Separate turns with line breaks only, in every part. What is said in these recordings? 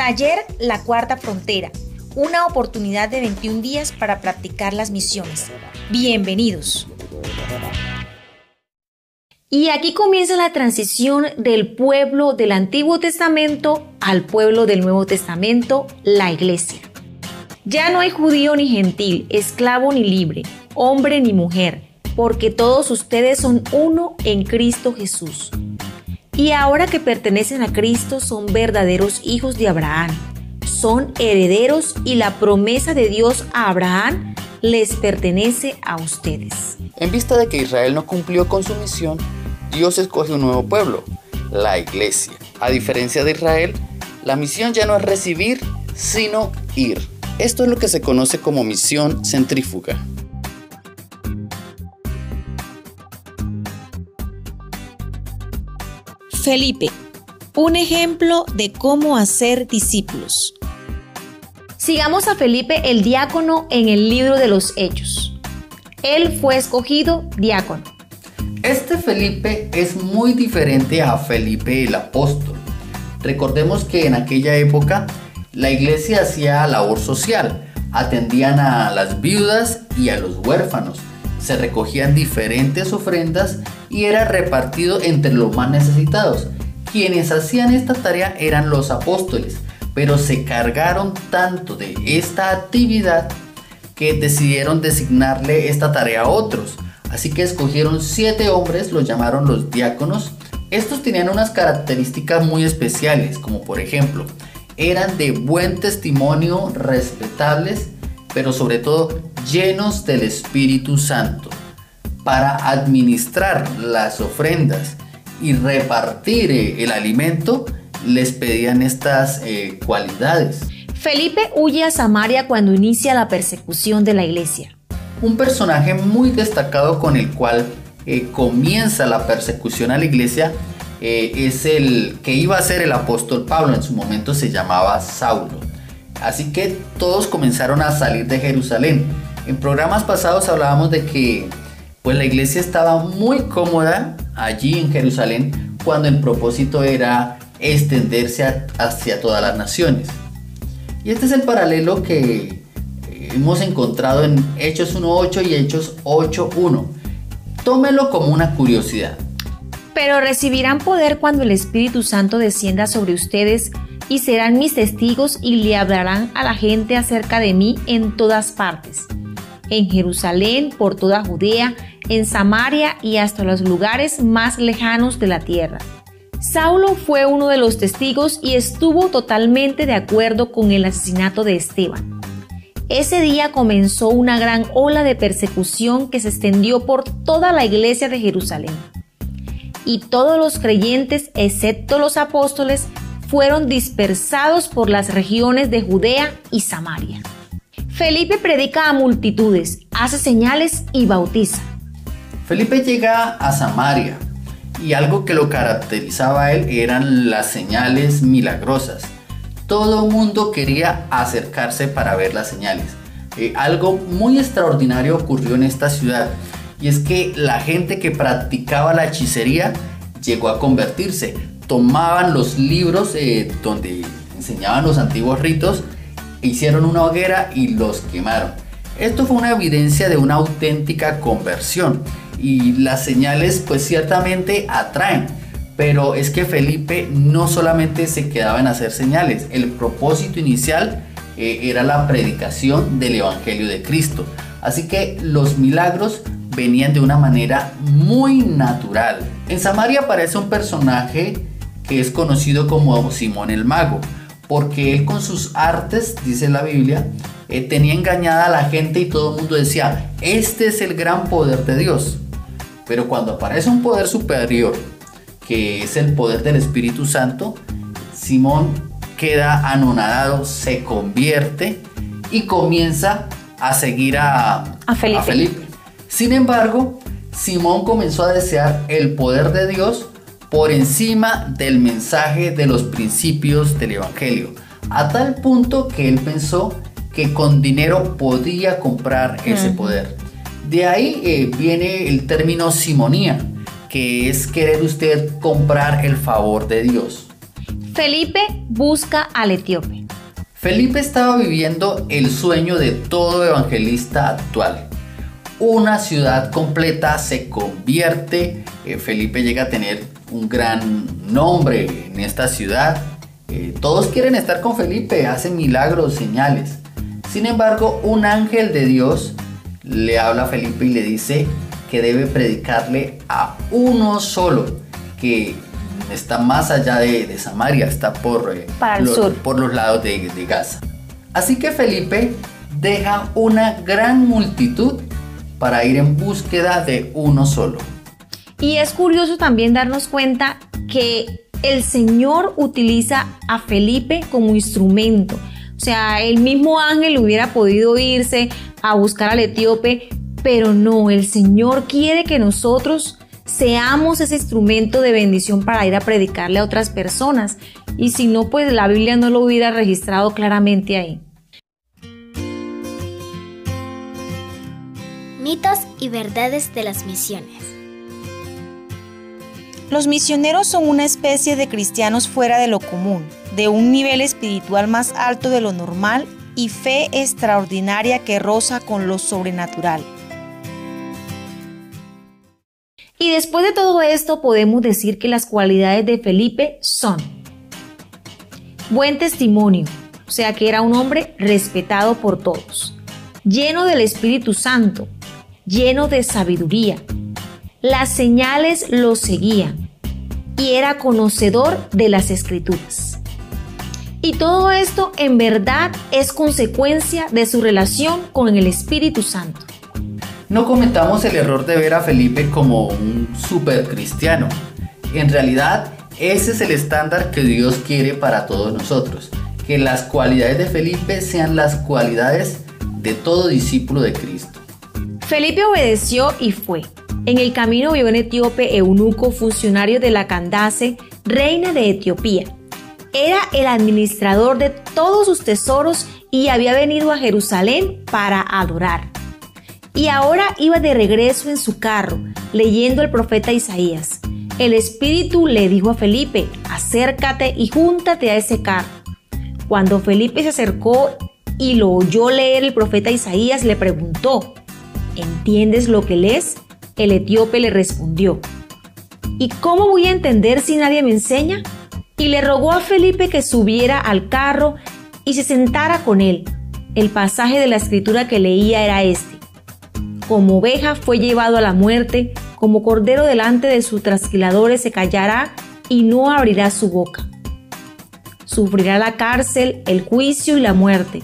Taller La Cuarta Frontera, una oportunidad de 21 días para practicar las misiones. Bienvenidos. Y aquí comienza la transición del pueblo del Antiguo Testamento al pueblo del Nuevo Testamento, la iglesia. Ya no hay judío ni gentil, esclavo ni libre, hombre ni mujer, porque todos ustedes son uno en Cristo Jesús. Y ahora que pertenecen a Cristo son verdaderos hijos de Abraham, son herederos y la promesa de Dios a Abraham les pertenece a ustedes.
En vista de que Israel no cumplió con su misión, Dios escoge un nuevo pueblo, la iglesia. A diferencia de Israel, la misión ya no es recibir, sino ir. Esto es lo que se conoce como misión centrífuga.
Felipe, un ejemplo de cómo hacer discípulos. Sigamos a Felipe el diácono en el libro de los Hechos. Él fue escogido diácono.
Este Felipe es muy diferente a Felipe el apóstol. Recordemos que en aquella época la iglesia hacía labor social, atendían a las viudas y a los huérfanos, se recogían diferentes ofrendas y era repartido entre los más necesitados. Quienes hacían esta tarea eran los apóstoles, pero se cargaron tanto de esta actividad que decidieron designarle esta tarea a otros Así que escogieron siete hombres, los llamaron los diáconos. Estos tenían unas características muy especiales, como por ejemplo, eran de buen testimonio, respetables, pero sobre todo llenos del Espíritu Santo. Para administrar las ofrendas y repartir eh, el alimento, les pedían estas eh, cualidades.
Felipe huye a Samaria cuando inicia la persecución de la iglesia.
Un personaje muy destacado con el cual eh, comienza la persecución a la iglesia eh, es el que iba a ser el apóstol Pablo, en su momento se llamaba Saulo. Así que todos comenzaron a salir de Jerusalén. En programas pasados hablábamos de que pues la iglesia estaba muy cómoda allí en Jerusalén cuando el propósito era extenderse hacia todas las naciones. Y este es el paralelo que hemos encontrado en Hechos 1.8 y Hechos 8.1. Tómelo como una curiosidad.
Pero recibirán poder cuando el Espíritu Santo descienda sobre ustedes y serán mis testigos y le hablarán a la gente acerca de mí en todas partes, en Jerusalén, por toda Judea, en Samaria y hasta los lugares más lejanos de la tierra. Saulo fue uno de los testigos y estuvo totalmente de acuerdo con el asesinato de Esteban. Ese día comenzó una gran ola de persecución que se extendió por toda la iglesia de Jerusalén. Y todos los creyentes, excepto los apóstoles, fueron dispersados por las regiones de Judea y Samaria. Felipe predica a multitudes, hace señales y bautiza.
Felipe llega a Samaria y algo que lo caracterizaba a él eran las señales milagrosas todo mundo quería acercarse para ver las señales. Eh, algo muy extraordinario ocurrió en esta ciudad y es que la gente que practicaba la hechicería llegó a convertirse. Tomaban los libros eh, donde enseñaban los antiguos ritos, hicieron una hoguera y los quemaron. Esto fue una evidencia de una auténtica conversión y las señales pues ciertamente atraen pero es que Felipe no solamente se quedaba en hacer señales, el propósito inicial eh, era la predicación del Evangelio de Cristo. Así que los milagros venían de una manera muy natural. En Samaria aparece un personaje que es conocido como Simón el Mago, porque él con sus artes, dice la Biblia, eh, tenía engañada a la gente y todo el mundo decía, este es el gran poder de Dios. Pero cuando aparece un poder superior que es el poder del Espíritu Santo, Simón queda anonadado, se convierte y comienza a seguir a, Felipe. Sin embargo, Simón comenzó a desear el poder de Dios por encima del mensaje de los principios del Evangelio, a tal punto que él pensó que con dinero podía comprar ese poder. De ahí eh, viene el término simonía, que es querer usted comprar el favor de Dios.
Felipe busca al etíope.
Felipe estaba viviendo el sueño de todo evangelista actual. Una ciudad completa se convierte, eh, Felipe llega a tener un gran nombre en esta ciudad. Eh, todos quieren estar con Felipe, hace milagros, señales. Sin embargo, un ángel de Dios le habla a Felipe y le dice que debe predicarle a uno solo, que está más allá de, Samaria, está por,
eh, los,
por los lados de, de Gaza. Así que Felipe deja una gran multitud para ir en búsqueda de uno solo.
Y es curioso también darnos cuenta que el Señor utiliza a Felipe como instrumento. O sea, el mismo ángel hubiera podido irse a buscar al etíope, pero no, el Señor quiere que nosotros seamos ese instrumento de bendición para ir a predicarle a otras personas. Y si no, pues la Biblia no lo hubiera registrado claramente ahí.
Mitos y verdades de las misiones.
Los misioneros son una especie de cristianos fuera de lo común, de un nivel espiritual más alto de lo normal y fe extraordinaria que roza con lo sobrenatural. Y después de todo esto podemos decir que las cualidades de Felipe son buen testimonio, o sea que era un hombre respetado por todos, lleno del Espíritu Santo, lleno de sabiduría, las señales lo seguían y era conocedor de las escrituras. Y todo esto en verdad es consecuencia de su relación con el Espíritu Santo.
No cometamos el error de ver a Felipe como un super cristiano. En realidad, ese es el estándar que Dios quiere para todos nosotros. Que las cualidades de Felipe sean las cualidades de todo discípulo de Cristo.
Felipe obedeció y fue. En el camino vio un etíope eunuco, funcionario de la Candace, reina de Etiopía. Era el administrador de todos sus tesoros y había venido a Jerusalén para adorar. Y ahora iba de regreso en su carro, leyendo el profeta Isaías. El Espíritu le dijo a Felipe, acércate y júntate a ese carro. Cuando Felipe se acercó y lo oyó leer el profeta Isaías, le preguntó, ¿entiendes lo que lees? El etíope le respondió, ¿Y cómo voy a entender si nadie me enseña? Y le rogó a Felipe que subiera al carro y se sentara con él. El pasaje de la escritura que leía era este. Como oveja fue llevado a la muerte, como cordero delante de sus trasquiladores se callará y no abrirá su boca. Sufrirá la cárcel, el juicio y la muerte.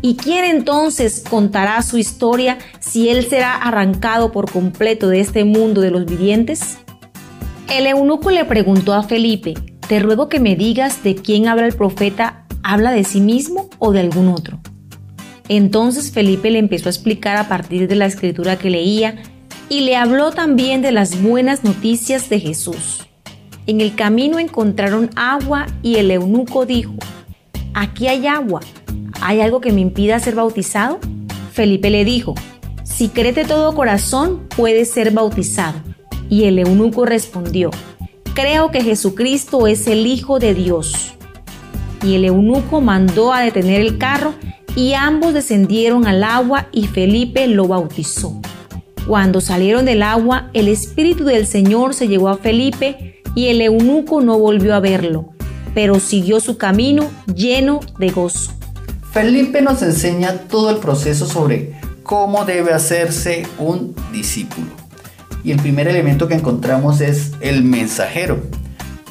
¿Y quién entonces contará su historia si él será arrancado por completo de este mundo de los vivientes? El eunuco le preguntó a Felipe, te ruego que me digas de quién habla el profeta, ¿habla de sí mismo o de algún otro? Entonces Felipe le empezó a explicar a partir de la escritura que leía y le habló también de las buenas noticias de Jesús. En el camino encontraron agua y el eunuco dijo, aquí hay agua ¿hay algo que me impida ser bautizado? Felipe le dijo, si crees de todo corazón, puedes ser bautizado. Y el eunuco respondió, creo que Jesucristo es el Hijo de Dios. Y el eunuco mandó a detener el carro y ambos descendieron al agua y Felipe lo bautizó. Cuando salieron del agua, el Espíritu del Señor se llevó a Felipe y el eunuco no volvió a verlo, pero siguió su camino lleno de gozo.
Felipe nos enseña todo el proceso sobre cómo debe hacerse un discípulo. Y el primer elemento que encontramos es el mensajero.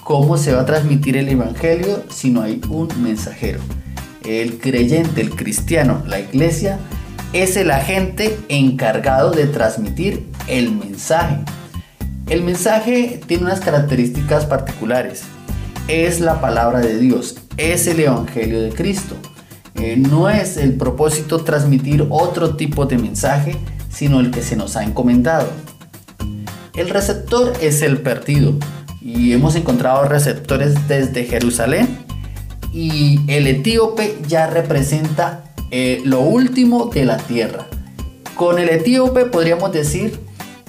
¿Cómo se va a transmitir el Evangelio si no hay un mensajero? El creyente, el cristiano, la iglesia, es el agente encargado de transmitir el mensaje. El mensaje tiene unas características particulares. Es la palabra de Dios, es el Evangelio de Cristo. Eh, no es el propósito transmitir otro tipo de mensaje, sino el que se nos ha encomendado. El receptor es el perdido y hemos encontrado receptores desde Jerusalén y el etíope ya representa eh, lo último de la tierra. Con el etíope podríamos decir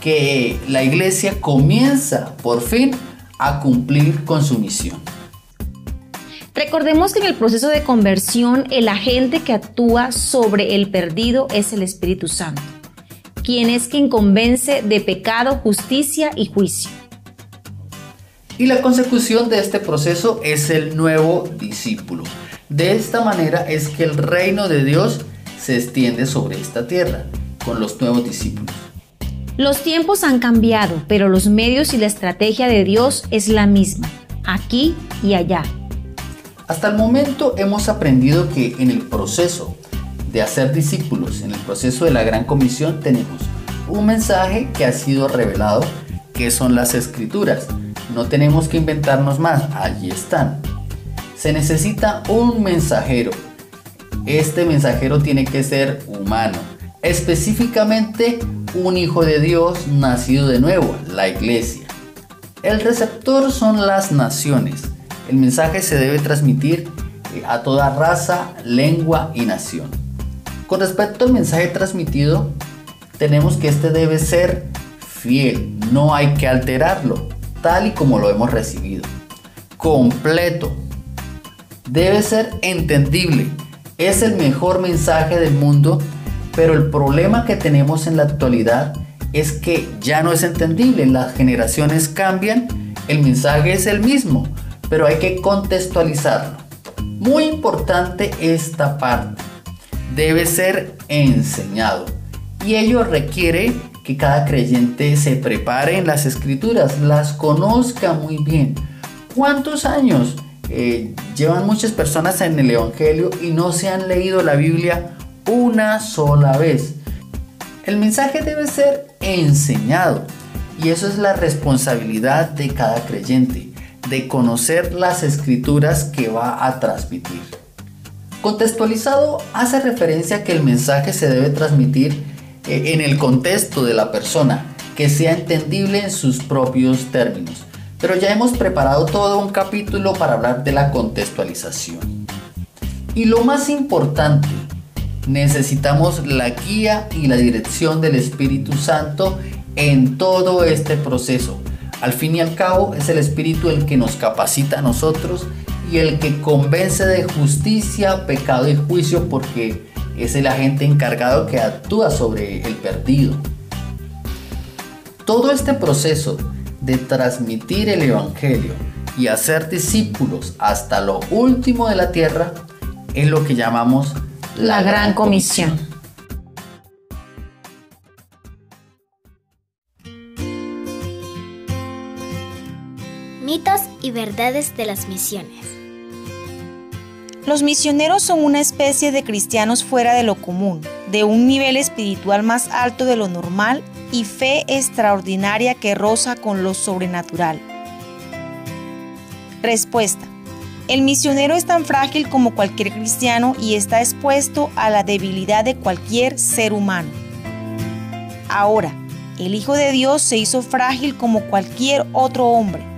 que la iglesia comienza por fin a cumplir con su misión.
Recordemos que en el proceso de conversión el agente que actúa sobre el perdido es el Espíritu Santo, quien es quien convence de pecado, justicia y juicio.
Y la consecución de este proceso es el nuevo discípulo. De esta manera es que el reino de Dios se extiende sobre esta tierra con los nuevos discípulos.
Los tiempos han cambiado, pero los medios y la estrategia de Dios es la misma, aquí y allá.
Hasta el momento hemos aprendido que en el proceso de hacer discípulos, en el proceso de la gran comisión, tenemos un mensaje que ha sido revelado, que son las escrituras. No tenemos que inventarnos más, allí están. Se necesita un mensajero. Este mensajero tiene que ser humano, específicamente un hijo de Dios nacido de nuevo, la iglesia. El receptor son las naciones. El mensaje se debe transmitir eh, a toda raza, lengua y nación. Con respecto al mensaje transmitido, tenemos que este debe ser fiel, no hay que alterarlo, tal y como lo hemos recibido. Completo. Debe ser entendible. Es el mejor mensaje del mundo, pero el problema que tenemos en la actualidad es que ya no es entendible. Las generaciones cambian, el mensaje es el mismo, pero hay que contextualizarlo. Muy importante esta parte. Debe ser enseñado. Y ello requiere que cada creyente se prepare en las escrituras, las conozca muy bien. ¿Cuántos años eh, llevan muchas personas en el Evangelio y no se han leído la Biblia una sola vez? El mensaje debe ser enseñado y eso es la responsabilidad de cada creyente de conocer las escrituras que va a transmitir. Contextualizado hace referencia a que el mensaje se debe transmitir eh, en el contexto de la persona, que sea entendible en sus propios términos. Pero ya hemos preparado todo un capítulo para hablar de la contextualización. Y lo más importante, necesitamos la guía y la dirección del Espíritu Santo en todo este proceso al fin y al cabo es el Espíritu el que nos capacita a nosotros y el que convence de justicia, pecado y juicio porque es el agente encargado que actúa sobre el perdido. Todo este proceso de transmitir el Evangelio y hacer discípulos hasta lo último de la tierra es lo que llamamos
la, gran comisión.
Y verdades de las misiones.
Los misioneros son una especie de cristianos fuera de lo común, de un nivel espiritual más alto de lo normal y fe extraordinaria que roza con lo sobrenatural. Respuesta. El misionero es tan frágil como cualquier cristiano y está expuesto a la debilidad de cualquier ser humano. Ahora, el Hijo de Dios se hizo frágil como cualquier otro hombre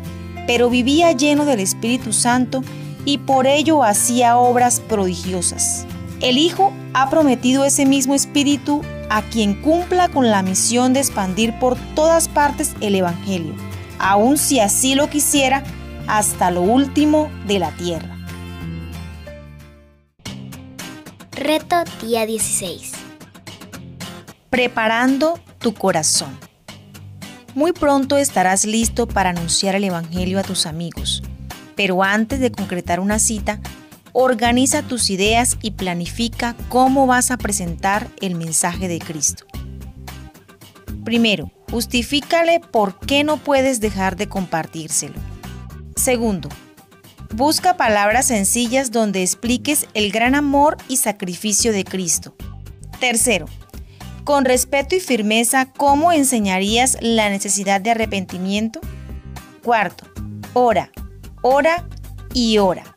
pero vivía lleno del Espíritu Santo y por ello hacía obras prodigiosas. El Hijo ha prometido ese mismo Espíritu a quien cumpla con la misión de expandir por todas partes el Evangelio, aun si así lo quisiera, hasta lo último de la tierra.
Reto día 16.
Preparando tu corazón. Muy pronto estarás listo para anunciar el Evangelio a tus amigos, pero antes de concretar una cita, organiza tus ideas y planifica cómo vas a presentar el mensaje de Cristo. Primero, justifícale por qué no puedes dejar de compartírselo. Segundo, busca palabras sencillas donde expliques el gran amor y sacrificio de Cristo. Tercero, con respeto y firmeza, ¿cómo enseñarías la necesidad de arrepentimiento? Cuarto, ora, ora y ora.